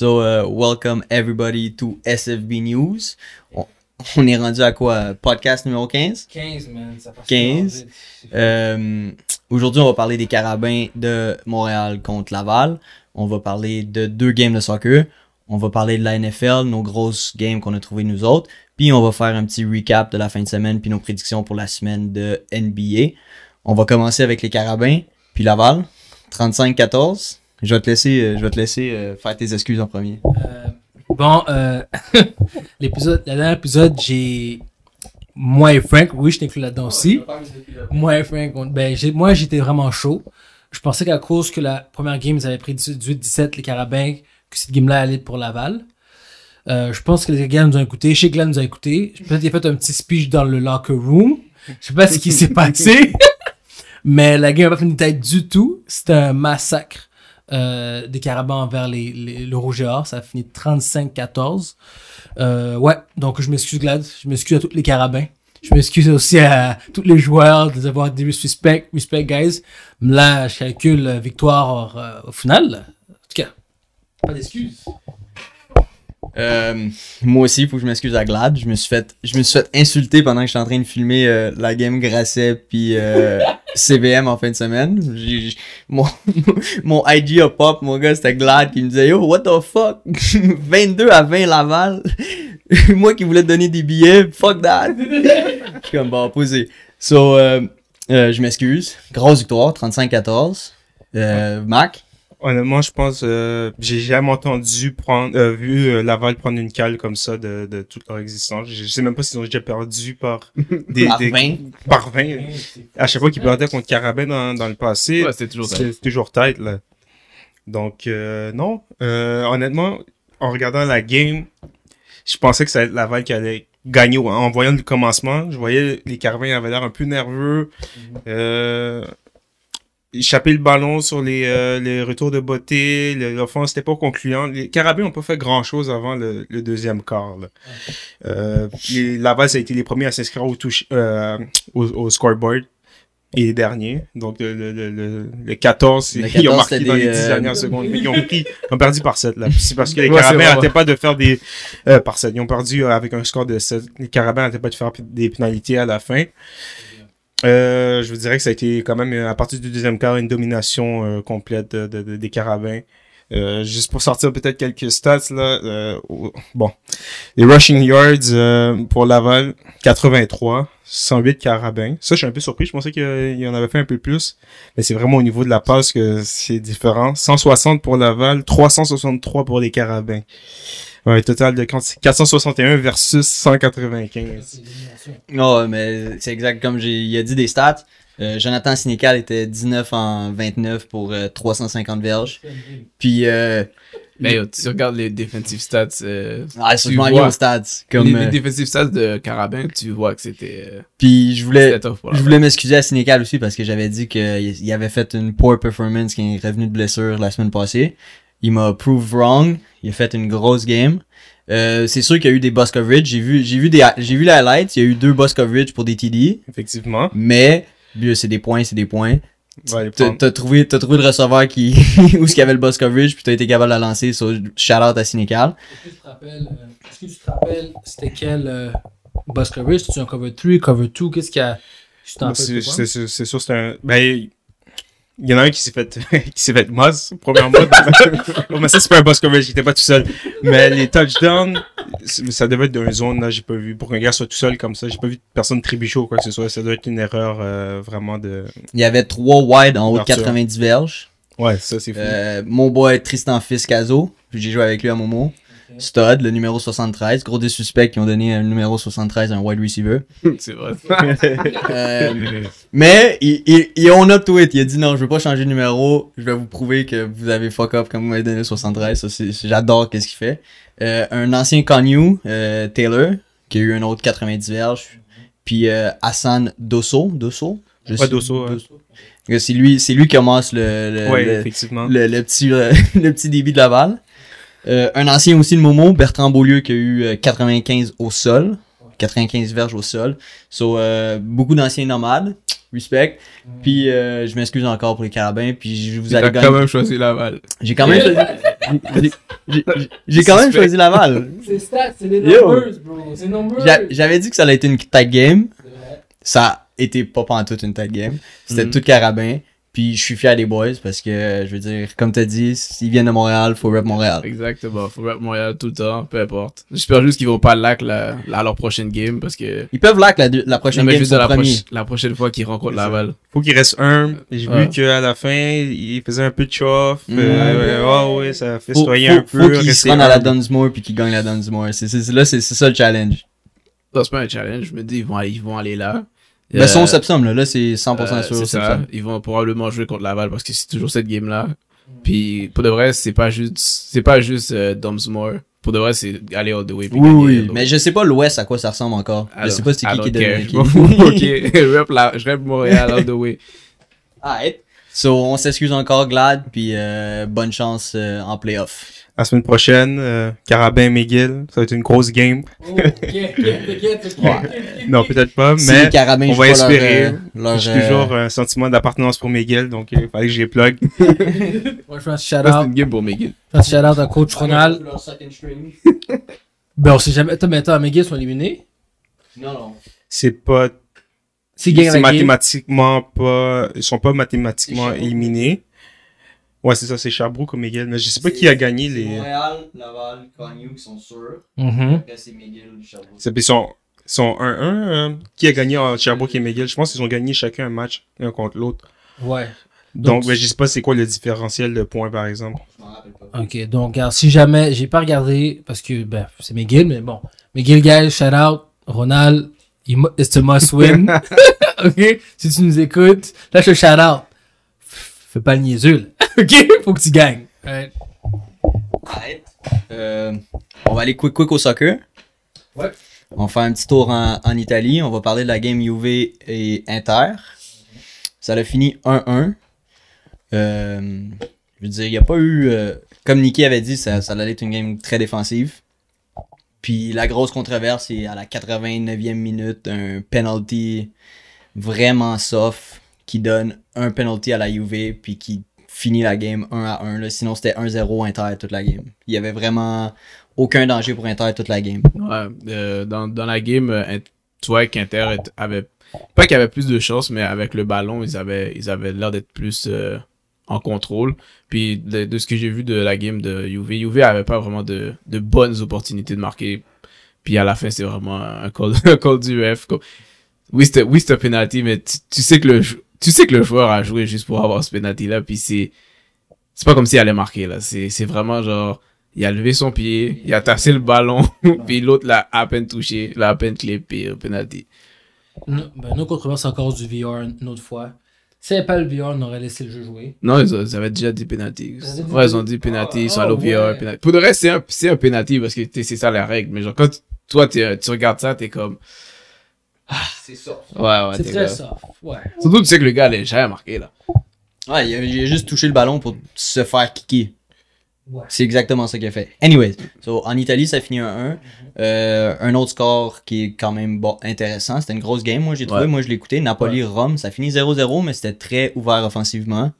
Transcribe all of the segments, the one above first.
So, uh, welcome everybody to SFB News. On, on est rendu à quoi? Podcast numéro 15? 15, man. Ça passe 15. Euh, Aujourd'hui, on va parler des Carabins de Montréal contre Laval. On va parler de deux games de soccer. On va parler de la NFL, nos grosses games qu'on a trouvées nous autres. Puis on va faire un petit recap de la fin de semaine puis nos prédictions pour la semaine de NBA. On va commencer avec les Carabins puis Laval. 35-14. Je vais te laisser, euh, je vais te laisser euh, faire tes excuses en premier. Euh, bon, euh, l'épisode, le dernier épisode, j'ai. Moi et Frank, oui, je t'inclus là-dedans aussi. Moi et Frank, on- ben, j'ai- moi, j'étais vraiment chaud. Je pensais qu'à cause que la première game, ils avaient pris 18-17, les Carabins, que cette game-là allait pour Laval. Euh, je pense que les gars nous ont écoutés. Chez Glenn nous a écoutés. Peut-être qu'il a fait un petit speech dans le locker room. Je sais pas ce qui s'est passé. Mais la game n'a pas fini tête du tout. C'était un massacre euh, des Carabins envers les, le Rouge. Ça a fini 35-14. Euh, ouais, donc je m'excuse Glad. Je m'excuse à tous les Carabins. Je m'excuse aussi à tous les joueurs de les avoir dit respect, respect guys. Là, je calcule euh, victoire au final. En tout cas, pas d'excuses. Euh, moi aussi, il faut que je m'excuse à Glad. Je me suis fait, je me suis fait insulter pendant que j'étais en train de filmer euh, la game Grasset puis euh, CBM en fin de semaine. Mon, mon IG a pop, mon gars, c'était Glad qui me disait Yo, what the fuck? 22 à 20 Laval. moi qui voulais te donner des billets, fuck that. Je suis comme bon, posé. So, euh, je m'excuse. Grosse victoire, 35-14. Euh, Mac? Honnêtement, je pense, euh, j'ai jamais entendu prendre, euh, vu euh, Laval prendre une cale comme ça de, de toute leur existence. Je, je sais même pas s'ils ont déjà perdu par des, Par des- 20. par 20. À chaque fois qu'ils perdaient contre Carabin dans, dans le passé, Ouais, c'était toujours c'est toujours tête là. Donc euh, non, Euh, honnêtement, en regardant la game, je pensais que ça allait être Laval qui allait gagner en en voyant le commencement. Je voyais les Carabins avaient l'air un peu nerveux. Euh, échapper le ballon sur les, euh, les retours de beauté, l'offense n'était pas concluant. Les Carabins n'ont pas fait grand chose avant le, le deuxième quart. Là. Euh, les, Laval, ça a été les premiers à s'inscrire au, touche, euh, au, au scoreboard et les derniers. Donc le, le, le, le, le 14, Le ils 14, ont marqué dans des, les 10 euh, dernières secondes. Mais ils ont, pris, ils ont perdu par 7. Là. C'est parce que les Ouais, Carabins n'arrêtaient pas de faire des... Euh, par 7. Ils ont perdu euh, avec un score de 7. Les Carabins n'arrêtaient pas de faire des pénalités à la fin. Euh, je vous dirais que ça a été quand même, euh, à partir du deuxième quart, une domination euh, complète de, de- de- des Carabins. Euh, juste pour sortir peut-être quelques stats, là. euh, bon. Les rushing yards pour Laval, 83. 108 Carabins. Ça, je suis un peu surpris. Je pensais qu'il y en avait fait un peu plus. Mais c'est vraiment au niveau de la passe que c'est différent. 160 pour Laval, 363 pour les Carabins. Ouais, un total de 461 versus 195. Non, mais c'est exact comme j'ai il a dit des stats. Euh, Jonathan Sinécal était 19 en 29 pour euh, 350 verges. Puis euh, Mais yo, tu regardes les defensive stats. euh, ah, tu vois. aux stats. Comme, les, les euh, defensive stats de Carabin, tu vois que c'était euh, puis je voulais je voulais m'excuser à Sinécal aussi parce que j'avais dit qu'il il avait fait une poor performance qui est revenu de blessure la semaine passée. Il m'a proved wrong. Il a fait une grosse game. Euh, c'est sûr qu'il y a eu des boss coverage. J'ai vu j'ai vu des j'ai vu les highlights. Il y a eu deux boss coverage pour des TD. Effectivement. Mais c'est des points, c'est des points. Ouais, T'as trouvé, t'as trouvé le receveur qui, où ce qu'il y avait le boss coverage, puis t'as été capable de la lancer, so shout out à Sinécal. Est-ce que tu te rappelles, euh, est-ce que tu te rappelles c'était quel euh, boss coverage? C'était un cover 3, cover 2? Qu'est-ce qu'il y a? C'est sûr, c'est un. Ben, il y en a un qui s'est fait, qui s'est fait moz, premièrement. Bon, mais ça, c'est pas un boss coverage, il était pas tout seul. Mais les touchdowns, ça devait être d'une zone, là, j'ai pas vu. Pour qu'un gars soit tout seul comme ça, j'ai pas vu personne trébucher ou quoi que ce soit. Ça doit être une erreur, euh, vraiment de. Il y avait trois wide en haut de Ouverture. 90 verges. Ouais, ça, c'est fou. Euh, mon boy Tristan Fiscazo, j'ai joué avec lui à Momo. Stud, le numéro 73. Gros des suspects qui ont donné un numéro 73 à un wide receiver. C'est vrai. Euh, mais il, il, il on up to it. Il a dit non, je veux pas changer de numéro. Je vais vous prouver que vous avez fuck up comme vous m'avez donné le 73. Ça, c'est, c'est- j'adore qu'est-ce qu'il fait. Euh, un ancien Connu, euh, Taylor, qui a eu un autre 90 verges. Puis Hassan Dosso. Dosso? Je Ouais, Dosso. Que C'est lui, c'est lui qui commence le, le, ouais, le, effectivement. le, le petit, le petit débit de Laval. Euh, un ancien aussi de Momo, Bertrand Beaulieu, qui a eu euh, 95 au sol. 95 verges au sol. So, euh, beaucoup d'anciens nomades. Respect. Puis, euh, je m'excuse encore pour les carabins. Puis, je vous allez gagner. quand même choisi Laval. J'ai quand même choisi. j'ai- quand même choisi Laval. C'est stats, c'est les numbers, bro. C'est numbers. J'a- J'avais dit que ça allait être une tight game. Ça a été pas toute une tight game. C'était Mhm. tout carabin. Puis je suis fier des boys parce que, je veux dire, comme t'as dit, s'ils viennent de Montréal, faut rep Montréal. Exactement. Faut rap Montréal tout le temps, peu importe. J'espère juste qu'ils vont pas lac la, la- à leur prochaine game parce que. Ils peuvent lac la, la prochaine Non, mais game, juste la, proche- la prochaine fois qu'ils rencontrent. Laval. Faut qu'il reste un. J'ai Ouais. vu qu'à la fin, il faisait un peu de chauffe. Mm. Euh, ouais, ouais, ça fait Faut, citoyer faut, un peu. faut qu'ils se rendent à la. Dunsmore puis qu'ils gagnent la Dunsmore. C'est, c'est, c'est- là, c'est, c'est ça le challenge. Non, c'est pas un challenge. Je me dis, ils vont aller, ils vont aller là. Ben, Euh, son Sepsum, là, là, c'est 100% euh, sûr. c'est ça. Ils vont probablement jouer contre Laval parce que c'est toujours cette game-là. Puis, pour de vrai, c'est pas juste, c'est pas juste euh, Dunsmore. Pour de vrai, c'est aller all the way. puis Oui, gagner, oui. donc. Mais je sais pas l'Ouest à quoi ça ressemble encore. je Alors, sais pas c'est qui qui Je fous. qui. Ok, je rep la- je rep Montréal all the way. Alright. So, on s'excuse encore, Glad, puis euh, bonne chance euh, en playoff. La semaine prochaine, euh, Carabin McGill, ça va être une grosse game. Oh. Non, peut-être pas, Si mais Carabins on va espérer. euh, j'ai euh, toujours un sentiment d'appartenance pour McGill, donc il fallait que j'y plug. Moi, je fais un shout Ça, c'est out. une game pour McGill. Je fais un à coach Ronald. Ben, on sait jamais. Attends, mais attends, McGill sont éliminés? Non, non. C'est pas, c'est game? mathématiquement pas, ils sont pas mathématiquement éliminés. Ouais, c'est ça, c'est Sherbrooke ou McGill, mais je sais pas qui a gagné les. Montréal, Laval, Cagnou qui sont sûrs. Mhm. Après, c'est McGill, Sherbrooke. C'est- Ils sont, ils sont 1-1. euh, qui a gagné en Sherbrooke et McGill? Je pense qu'ils ont gagné chacun un match, l'un contre l'autre. Ouais. Donc, Donc, ben, je sais pas c'est quoi le différentiel de points, par exemple. Je m'en rappelle pas. Ok, donc, si jamais, j'ai pas regardé, parce que, ben, c'est McGill, mais bon. McGill, guys, shout out. Ronald, it's a must win. ok? Si tu nous écoutes, là, je te shout out. Fais pas le niaiseux, là. ok? Faut que tu gagnes. Alright. Alright. Euh, on va aller quick quick au soccer. Ouais. On va faire un petit tour en, en Italie. On va parler de la game Juve et Inter. Ça a fini 1-1. Euh, je veux dire, il n'y a pas eu. euh, comme Nicky avait dit, ça, ça allait être une game très défensive. Puis la grosse controverse, c'est à la 89e minute, un penalty vraiment soft qui donne un penalty à la Juve puis qui finit la game 1 à 1. Là. Sinon, c'était 1-0 Inter toute la game. Il y avait vraiment aucun danger pour Inter toute la game. Euh, dans, dans la game, euh, tu vois qu'Inter avait, pas qu'il avait plus de chance, mais avec le ballon, ils avaient, ils avaient l'air d'être plus euh, en contrôle. Puis de, ce que j'ai vu de la game de Juve, Juve avait pas vraiment de, de bonnes opportunités de marquer. Puis à la fin, c'est vraiment un call, un call du comme- Oui, c'était, oui, un penalty, mais tu, sais que le, tu sais que le joueur a joué juste pour avoir ce penalty là, puis c'est, c'est pas comme s'il allait marquer là. C'est, c'est vraiment genre, il a levé son pied, il a tassé le ballon, puis l'autre l'a à peine touché, l'a à peine clippé au penalty. Non, ben, nos controverses encore du VR une autre fois. Si avait pas le VR, on aurait laissé le jeu jouer. Non, ils, ont- ils avaient déjà dit penalty. Dit- Ouais, ils ont dit penalty, ils sont allés au VR, penalty. Pour de vrai, c'est un, c'est un penalty parce que c'est ça la règle. Mais genre, quand toi, tu regardes ça, t'es comme, C'est ça. ouais, ouais, c'est très soft. Ouais. Surtout, tu sais que le gars, il a jamais marqué, là. Ouais, il a, il a juste touché le ballon pour se faire kicker. Ouais. C'est exactement ça qu'il a fait. Anyways, so, en Italie, ça finit 1-1. Euh, un autre score qui est quand même bon, intéressant. C'était une grosse game, moi j'ai trouvé. Ouais. Moi je l'ai écouté. Napoli-Rome, ça finit 0-0, mais c'était très ouvert offensivement.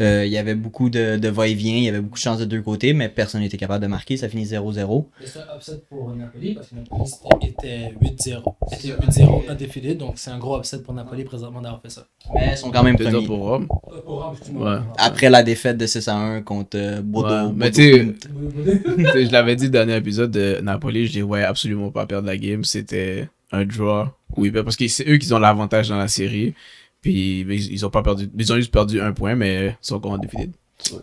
Euh, Il y avait beaucoup de, de va-et-vient, il y avait beaucoup de chances de deux côtés, mais personne n'était capable de marquer. Ça finit 0-0. Mais C'est un upset pour Napoli parce que Napoli était 8-0. Était 8-0 undefeated, donc c'est un gros upset pour Napoli présentement d'avoir fait ça. Mais ils sont quand même premiers. pour Rome. Euh, pour Rome. Ouais. Après la défaite de 6 1 contre euh, Bodo. Ouais, mais tu sais, je l'avais dit dans le dernier épisode de Napoli, je les voyais absolument pas perdre la game. C'était un draw. Oui, parce que c'est eux qui ont l'avantage dans la série. Puis ils, ils ont pas perdu. Ils ont juste perdu un point, mais ils sont encore en défilé.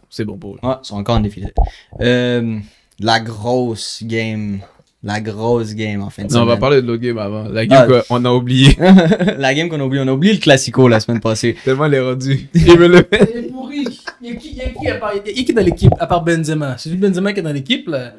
C'est bon pour eux. Ouais, ils sont encore en défilé. Euh, la grosse game. La grosse game en fin de Non, on va parler de l'autre game avant. La game Ah. qu'on a oublié. la game qu'on a oublié. On a oublié le Classico la semaine passée. Tellement elle est rendue. Il me le fait. Il est pourri. Il y a qui, il y a qui, à part, il y a qui dans l'équipe à part Benzema? C'est juste Benzema qui est dans l'équipe là?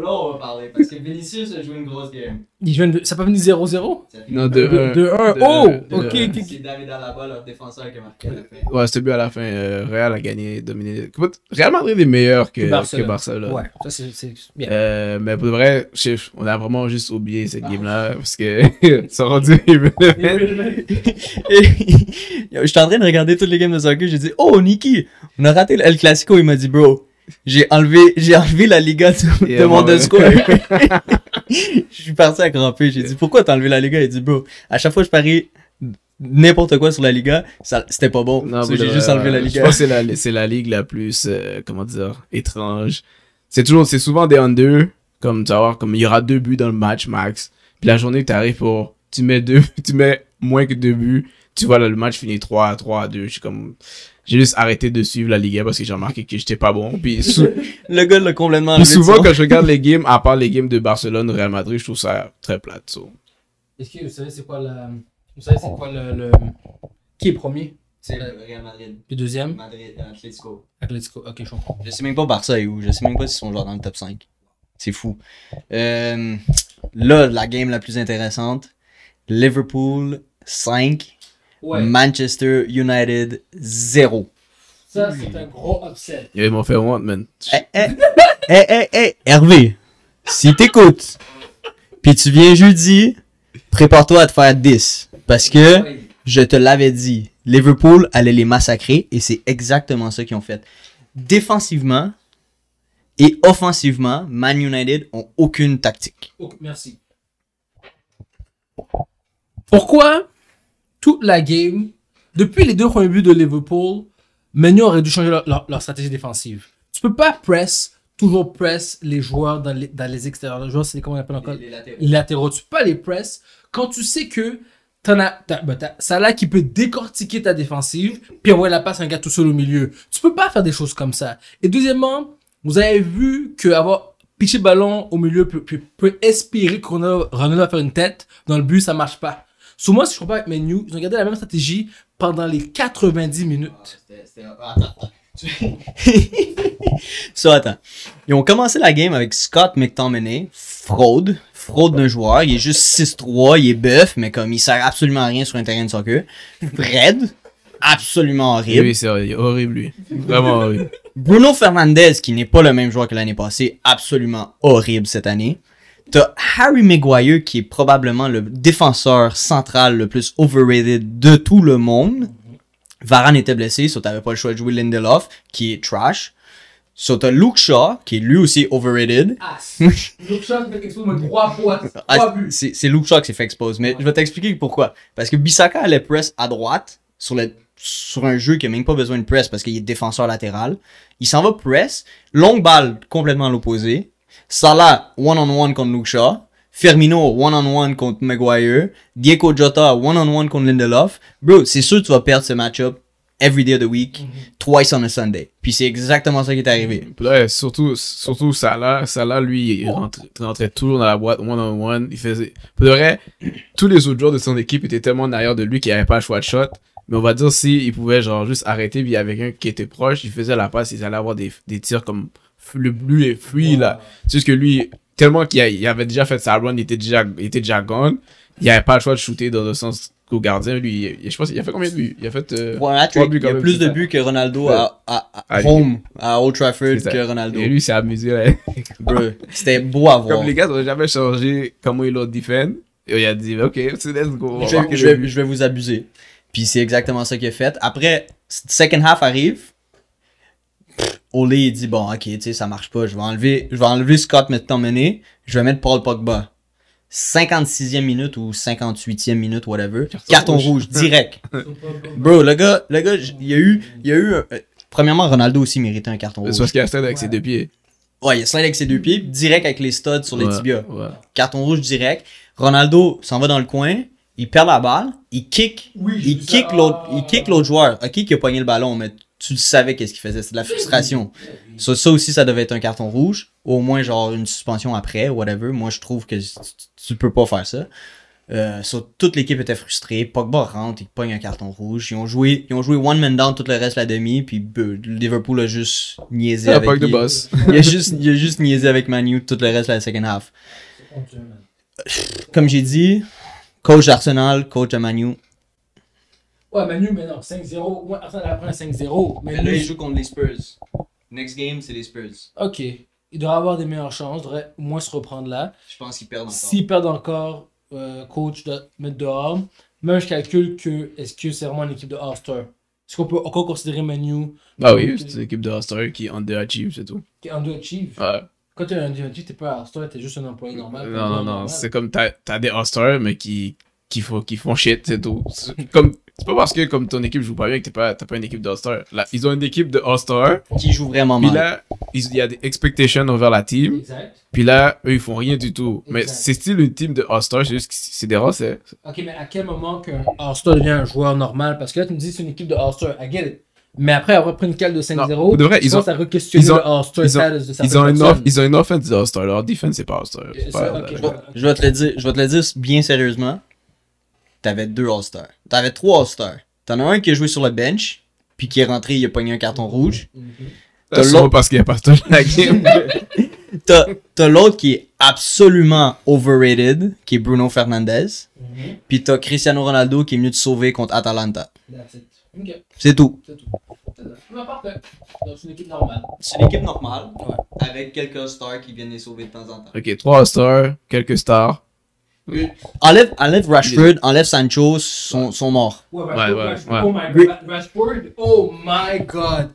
Là, on va parler. Parce que Vinicius a joué une grosse game. Il joue une- Ça peut venir 0-0 Non, de 1. 2-1. de- Oh de- Ok, ok. C'est David Alaba, leur défenseur, qui a marqué à la fin. Ouais, c'était but à la fin. euh, Real a gagné, dominé. Écoute, Real Madrid est meilleur que, Que que Barcelone. Ouais, ça c'est bien. Euh, mais pour de vrai, on a vraiment juste oublié cette game-là parce que ça rendu. Je suis en train de regarder toutes les games de soccer, j'ai dit, oh, Niki, on a raté le El Clasico. Il m'a dit, bro, j'ai enlevé, j'ai enlevé la Liga de, mon discours. je suis parti à cramper. J'ai dit, pourquoi t'as enlevé la Liga? Il dit, bro, à chaque fois que je parie n'importe quoi sur la Liga, ça, c'était pas bon. J'ai juste enlevé la. Liga. Je pense que c'est la, c'est la ligue la plus, euh, comment dire, étrange. C'est toujours, c'est souvent des under, comme tu vas voir, comme il y aura deux buts dans le match max. Puis la journée que t'arrives pour, tu mets deux, tu mets moins que deux buts, tu vois là, le match finit 3 à 3 à 2. Je suis comme, j'ai juste arrêté de suivre la Liga parce que j'ai remarqué que j'étais pas bon. Puis, sou- Le gars l'a complètement puis souvent quand je regarde les games, à part les games de Barcelone, Real Madrid, je trouve ça très plate. so. Est-ce que vous savez c'est quoi la. Vous savez c'est quoi le, le- Qui est premier? C'est le Real Madrid. Puis deuxième? Madrid, Atletico. Atletico. Ok, je comprends. Je sais même pas Barça est où. Je sais même pas s'ils sont genre dans le top 5. C'est fou. Euh, là, la game la plus intéressante. Liverpool 5. Manchester United 0. Ça, c'est un gros upset. Ils m'ont fait honte, man. Eh, eh, eh, eh, eh, Hervé, si t'écoutes, puis tu viens jeudi, prépare-toi à te faire 10. Parce que je te l'avais dit, Liverpool allait les massacrer et c'est exactement ça qu'ils ont fait. Défensivement et offensivement, Man United ont aucune tactique. Merci. Pourquoi toute la game, depuis les deux premiers buts de Liverpool, Menu aurait dû changer leur, leur- leur stratégie défensive. Tu peux pas press, toujours press les joueurs dans les, dans les extérieurs. Les joueurs, c'est comment on appelle encore? Les latéraux. Tu peux pas les press quand tu sais que t'en as, t'as, ben, t'as Salah qui peut décortiquer ta défensive, puis envoyer la passe à un gars tout seul au milieu. Tu peux pas faire des choses comme ça. Et deuxièmement, vous avez vu que avoir pitché le ballon au milieu peut, peut, peut espérer Ronaldo Ronaldo va faire une tête dans le but, ça marche pas. Sur moi, si je comprends avec Menu, ils ont gardé la même stratégie pendant les 90 minutes. So, attends. Ils ont commencé la game avec Scott McTominay, fraude, fraude d'un joueur. Il est juste 6-3, il est bœuf, mais comme il sert absolument à rien sur un terrain de soccer. Fred, absolument horrible. Oui, c'est horrible, horrible, lui. Vraiment horrible. Bruno Fernandez, qui n'est pas le même joueur que l'année passée, absolument horrible cette année. T'as Harry Maguire, qui est probablement le défenseur central le plus overrated de tout le monde. Varane était blessé, so t'avais pas le choix de jouer Lindelof, qui est trash. So t'as Luke Shaw, qui est lui aussi overrated. Ah, Luke Shaw fait quelque chose de trois fois, Ah, c'est c'est Luke Shaw qui s'est fait expose. Mais je vais t'expliquer pourquoi. Parce que Bissaka allait press à droite sur, le, sur un jeu qui a même pas besoin de press parce qu'il est défenseur latéral. Il s'en va press. Longue balle complètement à l'opposé. Salah one-on-one contre Luke Shaw. Firmino one-on-one contre Maguire. Diego Jota one-on-one contre Lindelof. Bro, c'est sûr que tu vas perdre ce match-up every day of the week, twice on a Sunday. Puis c'est exactement ça qui est arrivé. Là, surtout, surtout Salah, Salah, lui, il rentrait, rentrait toujours dans la boîte one-on-one. Il faisait. Pour de vrai, tous les autres joueurs de son équipe étaient tellement en arrière de lui qu'il avait pas le choix de shot. Mais on va dire si il pouvait genre juste arrêter, puis il y avait quelqu'un qui était proche, il faisait la passe, ils allaient avoir des, des tirs comme le bleu et fui là. C'est juste que lui, tellement qu'il il avait déjà fait sa run, il était déjà, il était déjà gone. Il avait pas le choix de shooter dans le sens qu'au gardien. Lui, il- je pense qu'il a fait combien de buts? Il a fait. euh, buts il a plus c'est de buts que Ronaldo Ouais. à, à, à home, à Old Trafford C'est que Ronaldo. Et lui, il s'est amusé là. C'était beau à voir. Comme les gars n'ont jamais changé comment ils l'ont defend. Et il a dit, ok, c'est let's go. je, vais, je, vais, je vais vous abuser. Puis c'est exactement ça qu'il a fait. Après, second half arrive. Ole il dit bon ok tu sais ça marche pas je vais enlever je vais enlever Scott McTominay je vais mettre Paul Pogba 56e minute ou 58e minute whatever Carton carton, rouge. rouge. direct bro le gars le gars il y a eu il y a eu euh, premièrement Ronaldo aussi méritait un carton C'est rouge parce qu'il a stade avec ses deux pieds. ouais il a slide avec ses deux pieds direct avec les studs sur les Ouais, tibias ouais. carton rouge direct. Ronaldo s'en va dans le coin, il perd la balle, il kick, Oui, il kick ah. l'autre, il kick l'autre joueur. Ok, qui a pogné le ballon, mais tu le savais qu'est-ce qu'il faisait, c'est de la frustration. Ça, ça aussi, ça devait être un carton rouge, au moins genre une suspension après, whatever. Moi, je trouve que tu, tu peux pas faire ça. Euh, so, toute l'équipe était frustrée. Pogba rentre, il pogne un carton rouge. Ils ont joué, ils ont joué one man down tout le reste de la demi, puis euh, Liverpool a juste niaisé avec de il- boss. il, a juste, il a juste niaisé avec Manu tout le reste de la second half. Comme j'ai dit, coach d'Arsenal, coach de Manu. Ouais, Manu, mais non, 5-0. Ouais, Arsenal apprend 5-0. Mais là, nous- il joue contre les Spurs. Next game, c'est les Spurs. Ok. Il devrait avoir des meilleures chances, il devrait au moins se reprendre là. Je pense qu'ils perdent encore. S'ils perdent encore, euh, coach doit mettre dehors. Même je calcule que est-ce que c'est vraiment une équipe de All-Star? Est-ce qu'on peut encore considérer Manu? Ah oui, c'est une équipe de All-Star qui underachieve, c'est tout. qui est underachieve Ouais. Quand t'es un underachieve, t'es pas All-Star, t'es juste un employé normal. Non, non, non. C'est comme t'as t'as des All-Stars, mais qui, qui, font, qui font shit, c'est tout. Comme, c'est pas parce que comme ton équipe joue pas bien que t'es pas, t'as pas une équipe d'All-Star. Là, Ils ont une équipe de All-Star, Qui joue vraiment puis mal. là, ils- il y a des expectations envers la team, Exact. puis là, eux, ils font rien du tout. Mais c'est style une team de All-Star, c'est juste que c'est des races. Ok, mais à quel moment qu'un All-Star devient un joueur normal? Parce que là, tu me dis c'est une équipe de All-Star. I get it. Mais après avoir pris une cale de 5-0, pour de vrai, tu ils ont- à re-questionner ils ont- le All-Star ils ont- status de Ils certaines ont, une personnes. off, ils ont une offense de All-Star, leur defense, c'est pas All-Star. C'est C'est pas- ça, ok, Je vais- Je vais te le dire, je vais te le dire bien sérieusement. T'avais deux All-Stars. T'avais trois All-Stars. T'en as un qui a joué sur le bench, puis qui est rentré, il a pogné un carton rouge. Mhm. T'as Sûrement l'autre- parce qu'il a pas touché la game. T'as t'as l'autre qui est absolument overrated, qui est Bruno Fernandez. Mhm. Puis t'as Cristiano Ronaldo qui est venu te sauver contre Atalanta. That's it. Ok, C'est tout. c'est tout. Donc, c'est une équipe normale. C'est une équipe normale, Ouais. avec quelques stars qui viennent les sauver de temps en temps. ok, trois All-Stars, quelques stars. Enlève, enlève Rashford, enlève Sancho, sont, sont morts. Ouais, Ouais, Rashford, ouais, Rashford, ouais. Oh my god, Rashford, oh my god.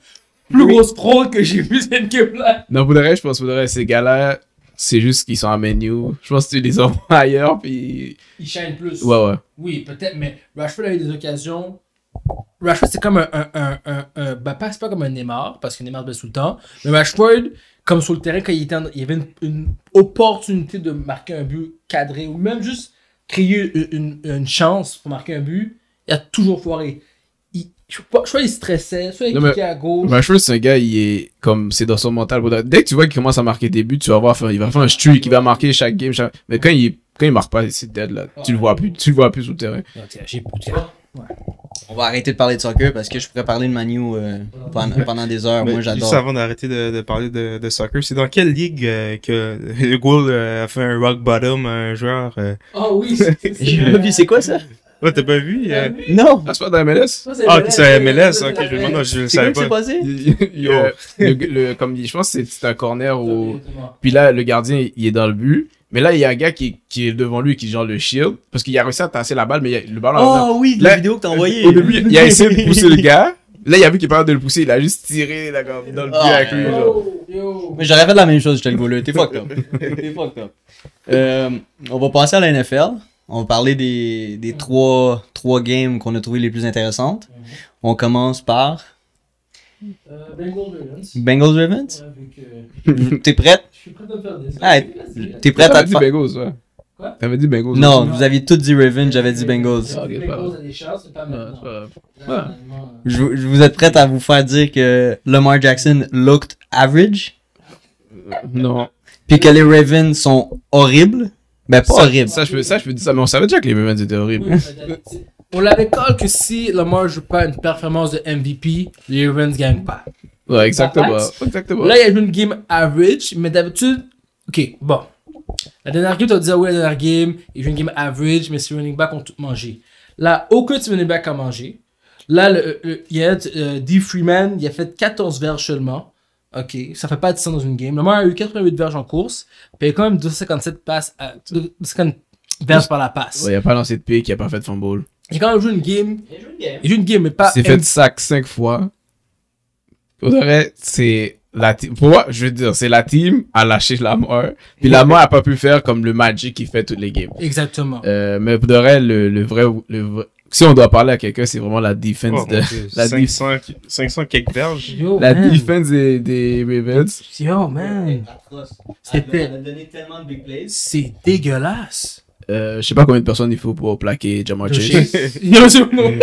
Plus grosse fraude que j'ai vu cette équipe-là. Non, pour le reste, je pense pour le reste, ces gars-là, c'est juste qu'ils sont en menu. Je pense que tu les envoies ailleurs, puis... Il shine plus. Ouais, ouais. Oui, peut-être, mais Rashford a eu des occasions. Rashford, c'est comme un. un, un, un, un- ben, pas, c'est pas comme un Neymar, parce que Neymar se tout le temps. Mais Rashford, comme sur le terrain, quand il, était en- il y avait une, une opportunité de marquer un but cadré, ou même juste créer une, une, une chance pour marquer un but, il a toujours foiré. Il, soit il stressait, soit il cliquait à gauche. Rashford, c'est un gars, il est comme, c'est dans son mental. Dès que tu vois qu'il commence à marquer des buts, tu vas voir, il va faire un streak, il va marquer chaque game. chaque- Mais quand il, quand il marque pas, c'est dead, là. Tu le vois plus, tu le vois plus sur le terrain. On va arrêter de parler de soccer parce que je pourrais parler de Manu euh, pendant, pendant des heures. Mais Moi, Juste j'adore. avant d'arrêter de, de parler de, de soccer, c'est dans quelle ligue euh, que le goal euh, a fait un rock bottom à un joueur euh... Ah oui, J'ai pas vu, c'est quoi ça? Ouais, t'as pas vu euh... Non! Ah, c'est pas dans MLS? Ah, c'est MLS, ok, je me demande, je le C'est quoi savais qui s'est pas. passé? Le, le- comme je pense que c'est- un corner où, puis là, le gardien, il est dans le but. Mais là, il y a un gars qui, qui est devant lui, qui genre le shield, parce qu'il a réussi à tasser la balle, mais il a- le ballon Oh oui, la Là, vidéo que t'as envoyée. Au début, il a essayé de pousser le gars. Là, il a vu qu'il est pas de le pousser. Il a juste tiré là, comme, dans le but Ah, avec lui. Genre. Yo, yo. Mais j'aurais fait la même chose, j'étais le goaler. T'es fucked up. T'es fucked up. Euh, on va passer à la NFL. On va parler des, des trois, trois games qu'on a trouvées les plus intéressantes. On commence par Euh, Bengals Ravens. Bengals Ravens. Ouais, que T'es prête? Je suis prêt à me faire des. Ah, T'es prête à te faire... Bengals, ouais. Quoi? T'avais dit Bengals. Non, aussi. vous aviez tous dit Ravens, j'avais dit Bengals. Ok, pas Bengals a des chances, c'est pas maintenant. euh, Je, vous êtes prête à vous faire dire que Lamar Jackson looked average? Non. Puis que les Ravens sont horribles? Ben, pas Ça, horribles. ça, je peux, ça, je peux dire ça, mais on savait déjà que les Ravens étaient horribles. On l'avait call que si Lamar joue pas une performance de MVP, les Ravens gagnent pas. Ouais, exactement. Là, il y a eu une game average, mais d'habitude, ok, bon. La dernière game, tu as dit, ah oui, la dernière game, il y a eu une game average, mais ses running back ont tout mangé. Là, aucun de ses running back a mangé. Là, le, le- il y a euh, D. Freeman, il a fait 14 verges seulement. Ok, ça fait pas de sens dans une game. Lamar a eu 88 verges en course, puis il y a quand même 257 passes, à, 250 verges par la passe. Ouais, il a pas lancé de pique, il a pas fait de fumble. Il a quand même joué une game. Il a joué une game, mais pas. Il s'est fait sac cinq fois. Pour de vrai, c'est la team. Pour moi, je veux dire, c'est la team a lâché Lamar. Puis Lamar a pas pu faire comme le Magic qui fait toutes les games. Exactement. Euh, mais pour de vrai, le, le vrai, le vrai- si on doit parler à quelqu'un, c'est vraiment la defense Oh, de, Dieu, la 500, 500 quelques verges. Yo, la man. defense des, des Ravens. Yo, man. C'était- Elle a donné tellement de big plays. C'est dégueulasse. Euh, je sais pas combien de personnes il faut pour plaquer Jamar Yo, Chase. c'est bon.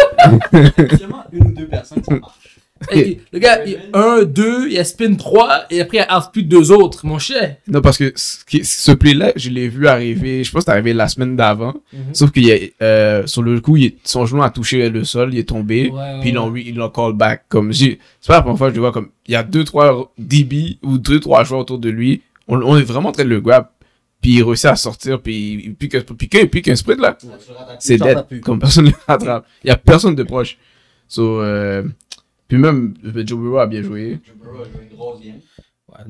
Seulement une ou deux personnes, ça marche. Le gars, il 1, 2, il a spin 3, et après il a outspeed deux autres, mon cher. Non, parce que ce, qui- ce play-là, je l'ai vu arriver, je pense que c'est arrivé la semaine d'avant. Sauf qu'il y a, euh, sur le coup, il son genou a touché le sol, il est tombé. Ouais, ouais, puis ouais. ils l'ont call back. Comme, c'est pas la première fois que je le vois comme, il y a deux, trois DB ou deux, trois joueurs autour de lui. On, on est vraiment en train de le grab. Puis il réussit à sortir, puis il pique, un- puis qu'un, puis qu'un sprint, là. C'est dead. plus. Comme personne ne le rattrape. Il y a personne de proche. So, euh, puis même, Joe Burrow a bien joué.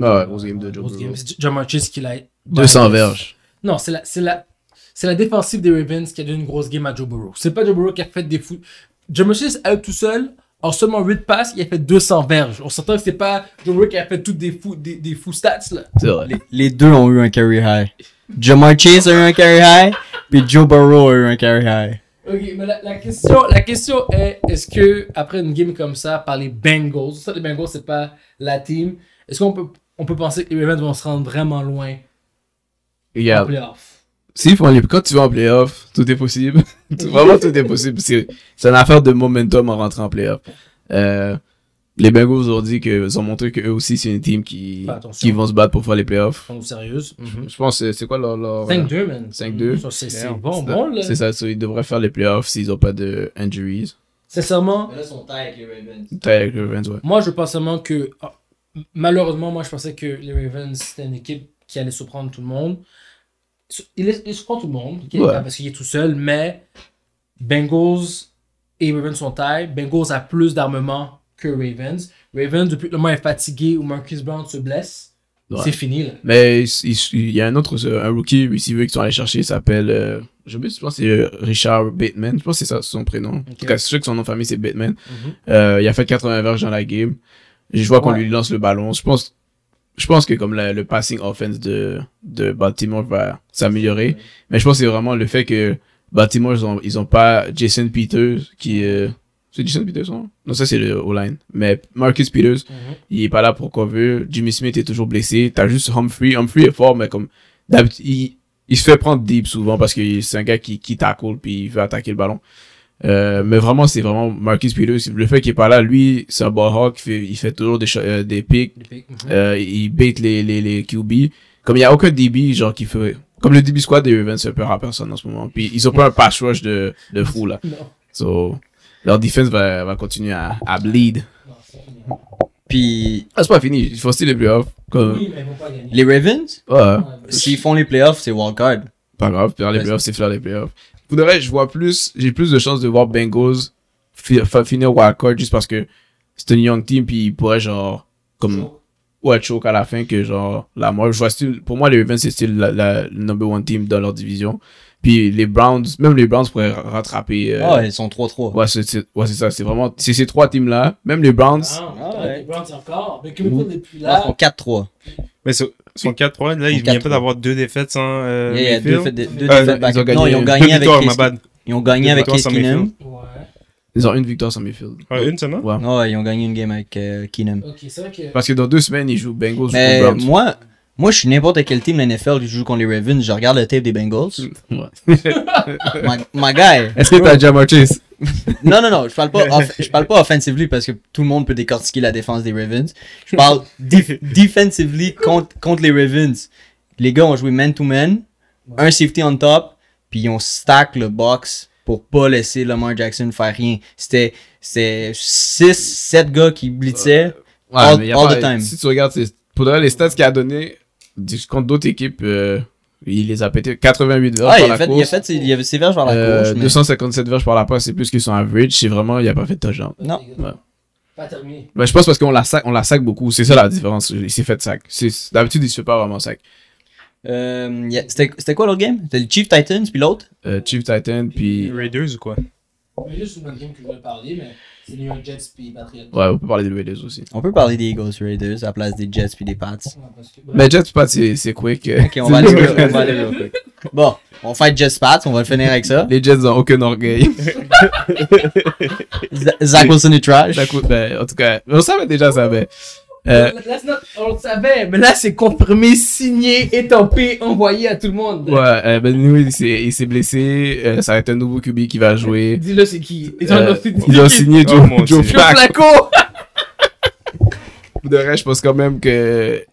Ah ouais, grosse game de Joe Grosse Burrow. game. C'est John Marchis qui l'a. 200 verges. Non, c'est la, c'est la, c'est la défensive des Ravens qui a donné une grosse game à Joe Burrow. C'est pas Joe Burrow qui a fait des fous. John Marchis, à eux tout seul, en seulement 8 passes, il a fait 200 verges. On s'entend que c'est pas Joe Burrow qui a fait toutes des fous, des, des fous stats, là. C'est vrai. Les, les deux ont eu un carry high. Jamar Chase a eu un carry high, puis Joe Burrow a eu un carry high. Ok, mais la, la question, la question est, est-ce que après une game comme ça, par les Bengals, ça les Bengals c'est pas la team, est-ce qu'on peut, on peut penser que les Ravens vont se rendre vraiment loin en Regarde. playoff? Les, quand tu vas en playoff, tout est possible. Vraiment, tout est possible. C'est une affaire de momentum en rentrant en playoff. Euh, les Bengals ont dit qu'ils ont montré qu'eux aussi, c'est une team qui, qui vont se battre pour faire les playoffs. Sont sérieuse? Je pense, que c'est quoi leur, leur 5-2, man. 5-2. Ça, C'est bon, c'est- bon, là. C'est ça, ils devraient faire les playoffs s'ils ont pas de injuries. Sincèrement, là, son taille avec les Ravens. T'as avec le Ravens, ouais. moi, je pense seulement que, ah, malheureusement, moi, je pensais que les Ravens, c'était une équipe qui allait surprendre tout le monde. Il, est- il surprend tout le monde, parce qu'il est tout seul, mais Bengals et Ravens sont taille. Bengals a plus d'armement que Ravens. Ravens, depuis le moment est fatigué ou Marcus Brown se blesse, Ouais. c'est fini, là. Mais il, y a un autre, un rookie receiver qu'ils sont allés chercher, il s'appelle, euh, je pas, c'est euh, Richard Bateman. Je pense que c'est ça son prénom. En tout cas, c'est sûr que son nom de famille c'est Bateman. Mhm. Euh, il a fait 80 verges dans la game. Je vois qu'on Ouais. lui lance le ballon. Je pense, je pense que comme la- le passing offense de, de Baltimore va s'améliorer. Mais je pense que c'est vraiment le fait que Baltimore, ils ont, ils ont pas Jason Peters qui, euh, c'est Jason Peters, non? Non, ça c'est le O-line. Mais Marcus Peters, Mhm. il est pas là pour cover. Jimmy Smith est toujours blessé. T'as juste Humphrey. Humphrey est fort, mais comme, il, il se fait prendre deep souvent parce que c'est un gars qui, qui tackle puis il veut attaquer le ballon. Euh, mais vraiment, c'est vraiment Marcus Peters. Le fait qu'il est pas là, lui, c'est un ball hawk. Il fait, il fait toujours des, euh, des picks. Mhm. Euh, il bait les, les, les QB. Comme il y a aucun DB, genre, qui fait, comme le DB squad des Ravens fait peur à personne en ce moment. Puis ils ont pas un pass rush de, de fou, là. Non, So, leur defense va, va continuer à, à bleed. Puis Ah, c'est pas fini. Il faut aussi les playoffs. Comme, Oui, mais ils vont pas gagner. les Ravens, ouais. S'ils font les playoffs, c'est wildcard. Pas grave, faire les playoffs, c'est faire les playoffs. Pour de vrai, je vois plus, j'ai plus de chances de voir Bengals finir wildcard juste parce que c'est une young team puis ils pourraient genre, comme, ouais, choke à la fin que genre, la moi, je vois pour moi, les Ravens, c'est la, la, le number one team dans leur division. Puis les Browns, même les Browns pourraient ra- rattraper, euh, Ah, ils sont 3-3. ouais, c'est, ouais, c'est ça, c'est vraiment, c'est ces trois teams-là, même les Browns, Ah, Ah, ouais. ouais. Les Browns encore. Mais Kimi Pool depuis Là, ils sont 4-3. Mais sur- son 4-3, là, il Son vient 4-3. pas d'avoir deux défaites sans euh, Il y a deux, deux Euh, défaites ils ont gagné- Non, ils ont gagné avec. Ils ont gagné Deux avec Keenum. Ouais. ils ont une victoire sans Mayfield. Ah, une seulement? Ouais. Ouais, ils ont gagné une game avec euh, Keenum. Ok, c'est vrai que. Parce que dans deux semaines, ils jouent Bengals Mais ou Browns. moi, moi, je suis n'importe quel team de l'NFL qui joue contre les Ravens. Je regarde le tape des Bengals. Ouais. my, my guy. Est-ce que t'as Jamar Chase? Non, non, non, je parle pas, off- je parle pas offensively parce que tout le monde peut décortiquer la défense des Ravens. Je parle def- defensively contre, contre les Ravens. Les gars ont joué man-to-man, un safety on top, puis ils ont stack le box pour pas laisser Lamar Jackson faire rien. C'était, c'était 6, 7 gars qui blitzaient. Ouais, All- mais y a all pas- the time. Si tu regardes, pour de vrai, les stats qu'il a donné contre d'autres équipes, euh, il les a pété 88 verges Ah, par il la a fait, course. il a fait ses, il avait ses verges vers la euh, gauche. mais- 257 verges par la passe, c'est plus que son average. C'est vraiment, il a pas fait de touchdown. Non. Ouais. Pas terminé. Ben, je pense parce qu'on la sac, on la sac beaucoup. C'est ça la différence. Il s'est fait sac. C'est, d'habitude, il se fait pas vraiment sac. Euh, y c'était, c'était quoi l'autre game? C'était le Chief Titans puis l'autre? Euh, Chief Titan, puis, Raiders ou quoi? Mais juste une bonne game que je voulais parler, mais c'est New York Jets puis Patriots. ouais, on peut parler des Raiders aussi. On peut parler des Eagles Raiders à la place des Jets puis des Pats. Mais Jets, pas, c'est, c'est quick. Ok, on va aller, on va aller real quick. Bon, on fait Jets Pats, on va le finir avec ça. Les Jets ont aucun orgueil. Zach Wilson est trash. Ça coûte- ben, en tout cas, on savait déjà ça, mais, euh, Là, c'est not- on le savait, mais là, c'est confirmé, signé, étampé, envoyé à tout le monde. ouais, euh, ben, nous, il s'est, blessé. Euh, ça va être un nouveau QB qui va jouer. Dis-le, c'est qui? Ils ont Euh, c'est qui? ils ont signé Oh, Joe, mon Joe Flacco. Pour de vrai, je pense quand même que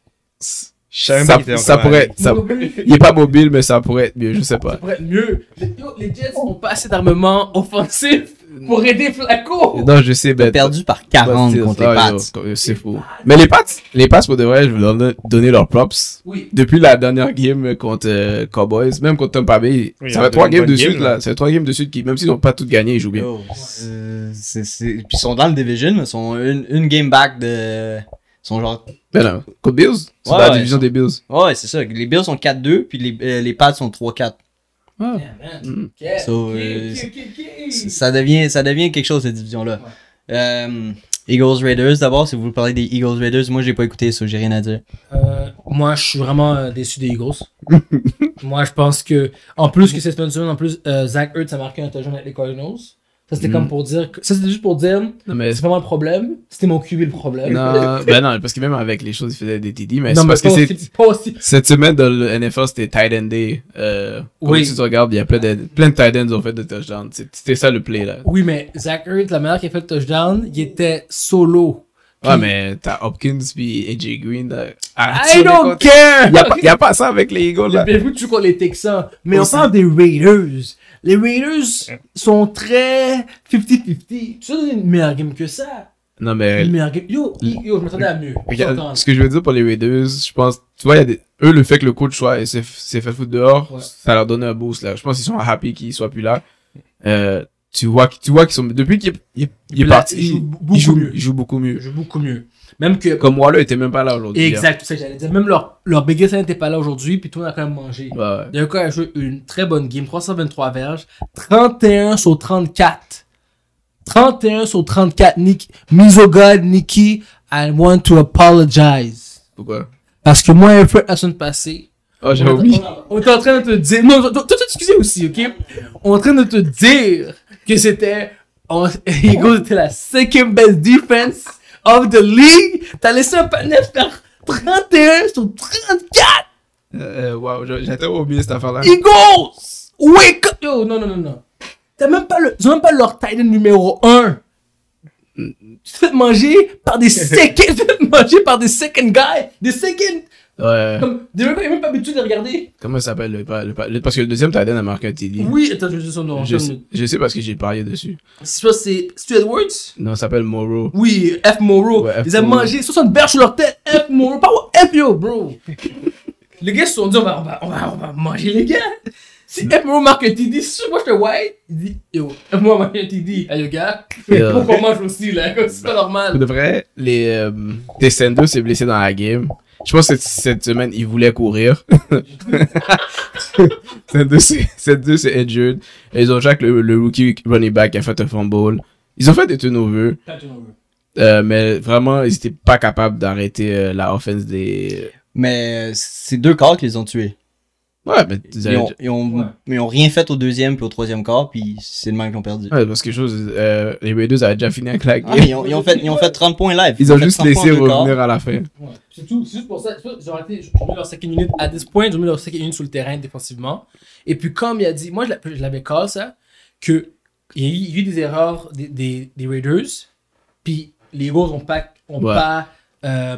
Je savais même ça, ça pourrait, là. ça, il est pas mobile, mais ça pourrait être mieux, je sais pas. Ça pourrait être mieux. Les Jets ont pas assez d'armement offensif pour aider Flacco. Non, je sais, ben, Perdu par 40 Pas- contre les Pats. C'est fou. Mais les Pats, les Pats, pour de vrai, je veux leur don- donner leurs props. Oui. Depuis la dernière game contre euh, Cowboys, même contre Tampa Bay, Oui, ça fait trois games de suite, là. Ça fait trois games de suite qui, même s'ils n'ont pas toutes gagné, ils jouent bien. C'est- c'est- Puis ils sont dans le division, mais ils sont une, une game back de. Ils sont genre. Ben non, contre Bills, c'est Ouais, dans la division des Bills. Ouais, c'est ça. Les Bills sont 4-2, puis les, euh, les Pats sont 3-4. Ah. Yeah, Mm. So, euh. Ça devient, ça devient quelque chose, cette division-là. Euh, Eagles Raiders, d'abord, si vous voulez parler des Eagles Raiders, moi j'ai pas écouté ça, j'ai rien à dire. Euh, moi, je suis vraiment euh, déçu des Eagles. moi, je pense que, en plus que cette semaine, en plus, euh, Zach Ertz a marqué un touchdown avec les Cardinals. Ça, c'était Mm. comme pour dire. que- Ça, c'était juste pour dire. Non, mais C'est vraiment le problème. C'était mon QB le problème. non, ben non, parce que même avec les choses, il faisait des TD, mais non, mais parce que pas c'est, pas aussi. cette semaine dans le NFL, c'était tight end day. Euh, Oui. Si tu regardes, il y a plein de, plein de tight ends qui ont fait de touchdowns. C'est- C'était ça le play, là. Oui, mais Zach Ertz, la meilleure qui a fait le touchdown, il était solo. Ouais, Puis- mais t'as Hopkins puis AJ Green. Là, à I don't contre- care! Y a, pas, y a pas ça avec les Eagles, là. Vu que tu contre les Texans. Mais Aussi. on parle des Raiders. Les Raiders sont très 50-50. Tu sais, c'est une meilleure game que ça. Non, mais Une meilleure game. Yo, yo, je m'attendais à mieux. regarde, J'entends. ce que je veux dire pour les Raiders, je pense, tu vois, y a des, eux, le fait que le coach soit, s'est s'est fait foutre dehors, Ouais. ça leur donne un boost, là. Je pense qu'ils sont happy qu'il soit plus là. Euh, tu vois, tu vois qu'ils sont, depuis qu'il est, il, est- il est Là, parti, il joue il, beaucoup il joue, mieux. il joue beaucoup mieux. joue beaucoup mieux. Même que. Comme Waller était même pas là aujourd'hui. Exact, c'est ça que j'allais dire. Même leur, leur biggest n'était pas là aujourd'hui, puis toi, on a quand même mangé. Ouais, ouais. Il y a quand même joué une très bonne game, 323 verges, 31 sur 34. 31 sur 34, Nick, Misogod, Nikki, I want to apologize. Pourquoi? Parce que moi, un peu la semaine passée, Oh, j'ai oublié. on est en train de te dire, non, toi, t'excuser aussi, ok? On est en train de te dire que c'était, Eagles était la second best defense of the league. T'as laissé un panel faire 31 sur 34 Euh, euh, wow, tellement oublié cette affaire-là. Eagles! Wake up! Yo, non, non, non, non. T'as même pas le, même pas leur end numéro 1. Tu te fais manger par des second, tu te fais manger par des second guys, des second, Ouais. comme, qui ont même pas l'habitude de regarder. Comment ça s'appelle le, le, le- parce que le deuxième tight end a marqué un TD. Oui, attends, je dire son nom. Je, sais, je sais parce que j'ai parié dessus. C'est pas, c'est Stu Edwards? Non, ça s'appelle Moreau. Oui, F. Ouais, F. Ils ont mangé 60 berges sur leur tête. F. Moreau. Pas F. Yo, bro. les gars se sont dit, on va, on va, on va, on va manger les gars. Si F. Moreau marque un TD, si moi je fais white, il dit, yo, F. Moreau marque un TD. Hey, le gars. Faut qu'on mange aussi, là? C'est pas Pour normal. de vrai, les euh, Descendants s'est blessé dans la game. Je pense que cette, cette semaine, il voulait courir. C'est Descendants, c'est injured. Et ils ont Jack, le, le rookie running back, qui a fait un fumble. Ils ont fait des turnovers. Euh, mais vraiment, ils étaient pas capables d'arrêter euh, la offense des... Mais c'est deux quarts qu'ils ont tués. Ouais, mais ils ont, ils ont, Ouais. ils ont rien fait au deuxième puis au troisième quart, puis c'est le même qu'ils ont perdu. Ouais, parce que chose, euh, les Raiders avaient déjà fini avec la game. Ah, ils, ont, ils, ont fait, ils ont fait 30 points live. Ils ont fait juste 30 laissé points revenir à la fin. Ouais. C'est tout. C'est juste pour ça. ont arrêté. Ils ont mis leur second unit à this point. Ils ont mis leur second unit sur le terrain défensivement. Et puis, comme il a dit, moi, je l'a- je l'avais call ça, que il y a eu, il y a eu des erreurs des, des, des Raiders. Puis, les Eagles n'ont pas, ont Ouais. pas euh,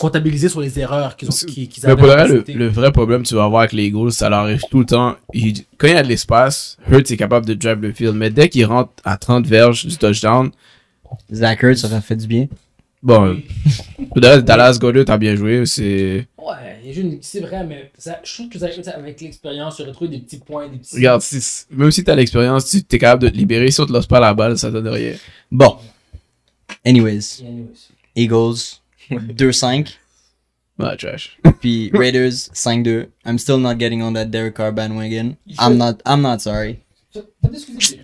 comptabilisé sur les erreurs qu'ils ont qu'ils Mais avaient pour le, vrai, le, vrai problème que tu vas avoir avec les Eagles, ça leur arrive tout le temps. Il- quand il y a de l'espace, Hurts est capable de drive le field. Mais dès qu'il rentre à 30 verges du touchdown, Zach Ertz, ça aurait fait du bien. bon, pour le reste, Dallas Goddard t'as bien joué. C'est, Ouais, c'est vrai, mais ça, je trouve que ça, ça, avec l'expérience, tu retrouves des petits points, des petits. regarde, si- même si t'as l'expérience, tu es capable de te libérer. Si on te lance pas la balle, ça donne rien. Bon. Anyways, Anyways. Eagles 2-5, Ouais, trash. puis Raiders 5-2. I'm still not getting on that Derek Carr bandwagon. I'm not, I'm not sorry.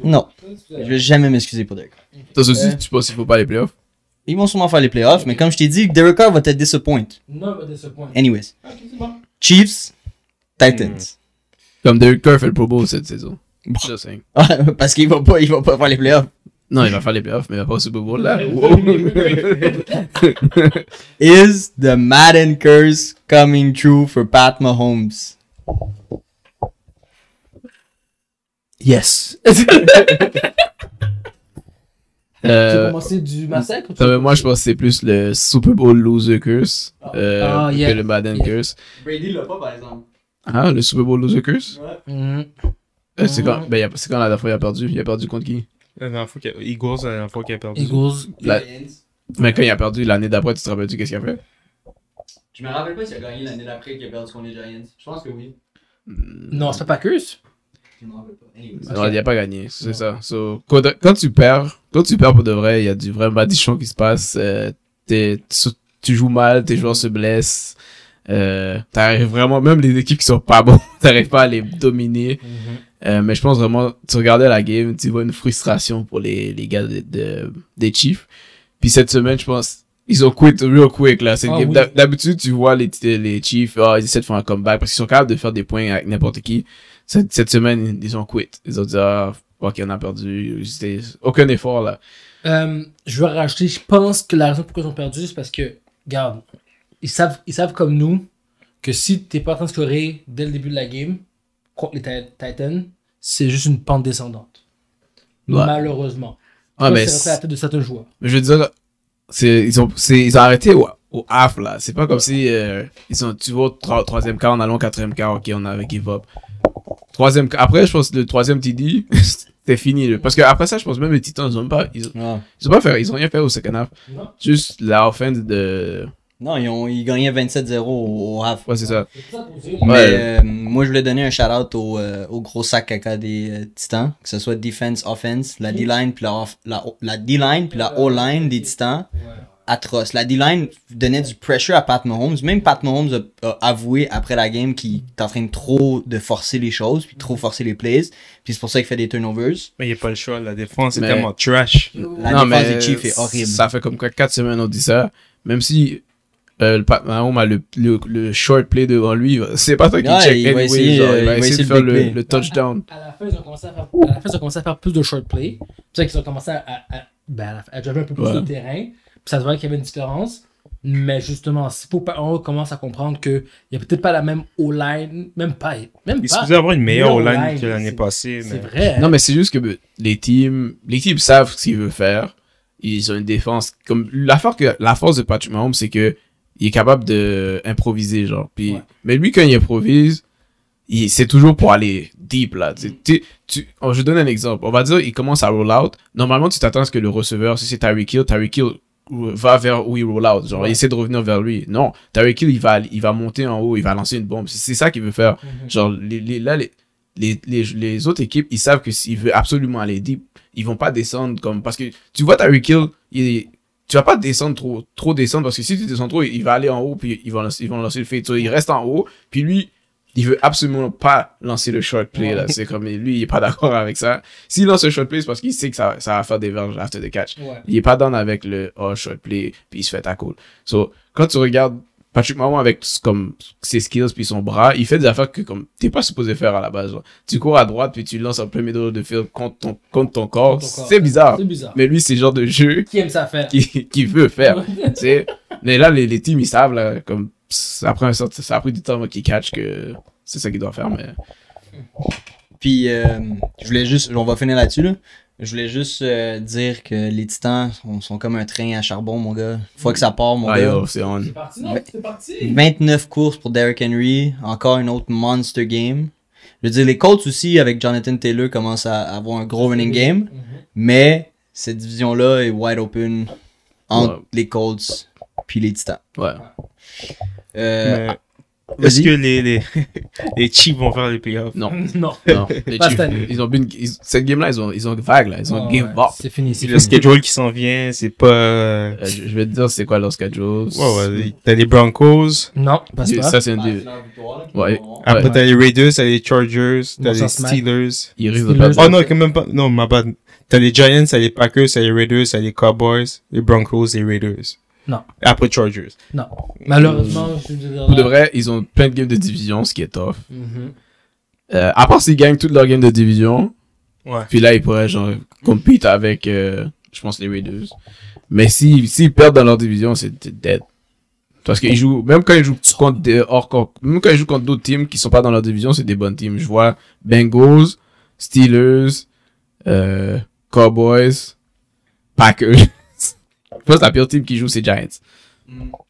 Non. Je vais jamais m'excuser pour Derek Carr. Toi aussi, Euh. tu penses qu'il faut pas les playoffs? Ils vont sûrement faire les playoffs, mais comme je t'ai dit, Derek Carr va te disappoint. Non, mais de ce point. Anyways. Chiefs, Titans. Comme Derek Carr fait le Pro Bowl cette saison. Just saying. Parce qu'il va pas, il va pas faire les playoffs. Non, il va faire les playoffs, mais il va pas au Super Bowl là. Wow. Is the Madden curse coming true for Pat Mahomes? Yes. Euh, commencer du massacre ou tu non, veux mais moi, je pense que c'est plus le Super Bowl loser curse euh, Ah, yeah. que le Madden Yeah. curse. Brady l'a pas, par exemple. Ah, le Super Bowl loser curse? Mhm. Euh, c'est quand, Mhm. ben, c'est quand la dernière fois il a perdu? Il a perdu contre qui? La dernière fois qu'il a- Eagles, la dernière fois qu'il a perdu. Eagles. La- Mais quand il a perdu l'année d'après, tu te rappelles-tu qu'est-ce qu'il a fait? Je me rappelle pas s'il a gagné l'année d'après qu'il a perdu contre les Giants. Je pense que oui. Non, c'est pas Packers. Je me rappelle pas. Non, il a pas gagné, c'est ça. So, quand, quand tu perds, quand tu perds pour de vrai, il y a du vrai badichon qui se passe. euh, t'es- tu, tu joues mal, tes joueurs se blessent. Euh, t'arrives vraiment, même les équipes qui sont pas bonnes, t'arrives pas à les dominer. Euh, mais je pense vraiment, tu regardais la game, tu vois une frustration pour les, les gars de, de- des Chiefs. Puis cette semaine, je pense, ils ont quit real quick, là. Ah game. oui. D'hab- D'habitude, tu vois les, les Chiefs, ah, ils essaient de faire un comeback parce qu'ils sont capables de faire des points avec n'importe qui. Cette, cette semaine, ils ont quit. Ils ont dit, ah, ok, on a perdu. C'était aucun effort, là. Euh, je veux rajouter, je pense que la raison pourquoi ils ont perdu, c'est parce que, regarde, ils savent, ils savent comme nous que si t'es pas en train de scorer dès le début de la game contre les Ti- Titans, c'est juste une pente descendante. Ouais. Malheureusement. Ah, Ça, mais c'est la tête de certains joueurs. Mais je veux dire, c'est, ils ont, ils ont arrêté au, au half, là. C'est pas comme si, euh, ils sont, tu vois, au tro- troisième quart, on allait au quatrième quart, ok, on avait give up. Troisième, après, je pense, que le troisième TD, c'était fini, là. Parce que après ça, je pense même les Titans, ils ont pas, ils, ont- Ouais. ils ont pas fait, ils ont rien fait au second half. Non. Juste la offense de, Non, ils, ont, ils gagnaient 27-0 au, au half. ouais, c'est ça. Mais Ouais. euh, moi, je voulais donner un shout-out au, euh, au gros sac caca des euh, Titans, que ce soit defense, offense, la D-line puis la, off- la, D-line puis la O-line des Titans, atroce. La D-line donnait du pressure à Pat Mahomes. Même Pat Mahomes a, a avoué après la game qu'il est en train de trop de forcer les choses puis trop forcer les plays. Puis c'est pour ça qu'il fait des turnovers. Mais il n'y a pas le choix. La défense, c'est Mais- tellement trash. La défense des Chiefs est horrible. Ça fait comme quoi, quatre semaines, on dit ça. Même si, euh, le Pat Mahomes a le, le, le short play devant lui, c'est pas toi qui Ouais, check il va anyway, essayer, genre, il va essayer de le faire le, touchdown. À la fin, ils ont commencé à faire, à la fin, ils ont commencé à faire plus de short play. C'est qu'ils ont commencé à, à, à, ben, à, driver un peu plus Ouais. le terrain. Puis ça se voyait qu'il y avait une différence. Mais justement, c'est pour pas, on commence à comprendre qu'il n'y a peut-être pas la même O-line, même pas, même Il pas. avoir une meilleure O-line line, que l'année passée. C'est Mais... vrai. Non, mais c'est juste que les teams, les teams savent ce qu'ils veulent faire. Ils ont une défense. Comme, la force que, la force de Patrick Mahomes, c'est que, il est capable de improviser, genre. Puis, Ouais. mais lui, quand il improvise, il, c'est toujours pour aller deep, là. Tu, tu, tu- oh, je donne un exemple. On va dire, il commence à roll out. Normalement, tu t'attends à ce que le receveur, si c'est Tyreek Hill, Tyreek Hill va vers où il roll out. Genre, Ouais. il essaie de revenir vers lui. Non. Tyreek Hill, il va, il va monter en haut, il va lancer une bombe. C'est, c'est ça qu'il veut faire. Mhm. Genre, les, les, là, les, les, les, les autres équipes, ils savent que s'ils veulent absolument aller deep, ils vont pas descendre comme, parce que tu vois Tyreek Hill, il est- tu vas pas descendre trop, trop descendre parce que si tu descends trop, il va aller en haut puis ils vont, lancer- ils vont lancer le fade. So, il reste en haut puis lui, il veut absolument pas lancer le short play, là. C'est comme, lui, il est pas d'accord avec ça. S'il lance le short play, c'est parce qu'il sait que ça, ça va faire des verges after the catch. Ouais. Il est pas down avec le oh, short play, puis il se fait tackle. So, quand tu regardes Patrick Mahomes avec comme ses skills puis son bras, il fait des affaires que comme t'es pas supposé faire à la base. genre. Tu cours à droite puis tu lances en plein milieu de field contre ton, contre ton corps. C'est bizarre. C'est bizarre. Mais lui, c'est le genre de jeu Qui aime ça faire? qu'il qu'il veut faire. tu sais. Mais là, les, les teams, ils savent, là, comme, après un certain, ça a pris du temps avant qu'ils catch que c'est ça qu'il doit faire, mais. Puis, euh, je voulais juste, on va finir là-dessus, là. Je voulais juste euh, dire que les titans sont, sont comme un train à charbon, mon gars. Une fois que ça part, mon Ah, gars. c'est on. Parti, non? C'est parti. 29 courses pour Derrick Henry. Encore une autre monster game. Je veux dire, les Colts aussi, avec Jonathan Taylor, commencent à avoir un gros running game. Mhm. Mais cette division-là est wide open entre Ouais. les Colts puis les titans. Ouais. Euh, Mais. Est-ce que les, les, les Chiefs vont faire les playoffs? Non. Non. Non. Les Pas Chiefs, ils ont une, ils- cette game-là, ils ont, ils ont vague, là. Ils ont Ouais, game ouais. C'est fini. C'est Le fini. schedule qui s'en vient, c'est pas... euh, je, je vais te dire c'est quoi leur schedule? Ouais, ouais. T'as les Broncos. Non, C'est- pas. Ça, c'est un des. Ouais. Après, Ouais. t'as les Raiders, t'as les Chargers, t'as les. Steelers. Ils risquent de perdre. Oh non, quand même pas. Non, ma bad. T'as les Giants, t'as les Packers, t'as les Raiders, t'as les Cowboys, les Broncos, les Raiders. Non. Après Chargers. Non. Malheureusement, je veux dire, Pour de vrai, ils ont plein de games de division, ce qui est tough. Euh, à part s'ils gagnent toutes leurs games de division, Ouais. puis là, ils pourraient, genre, compete avec, euh, je pense, les Raiders. Mais si, s'ils perdent dans leur division, c'est dead. Parce qu'ils jouent, même quand ils jouent contre des, hors, même quand ils jouent contre d'autres teams qui sont pas dans leur division, c'est des bonnes teams. Je vois Bengals, Steelers, euh, Cowboys, Packers. Je pense que la pire team qui joue, c'est Giants.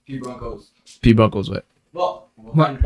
Puis Broncos. Puis Broncos, ouais. Bon, Ouais.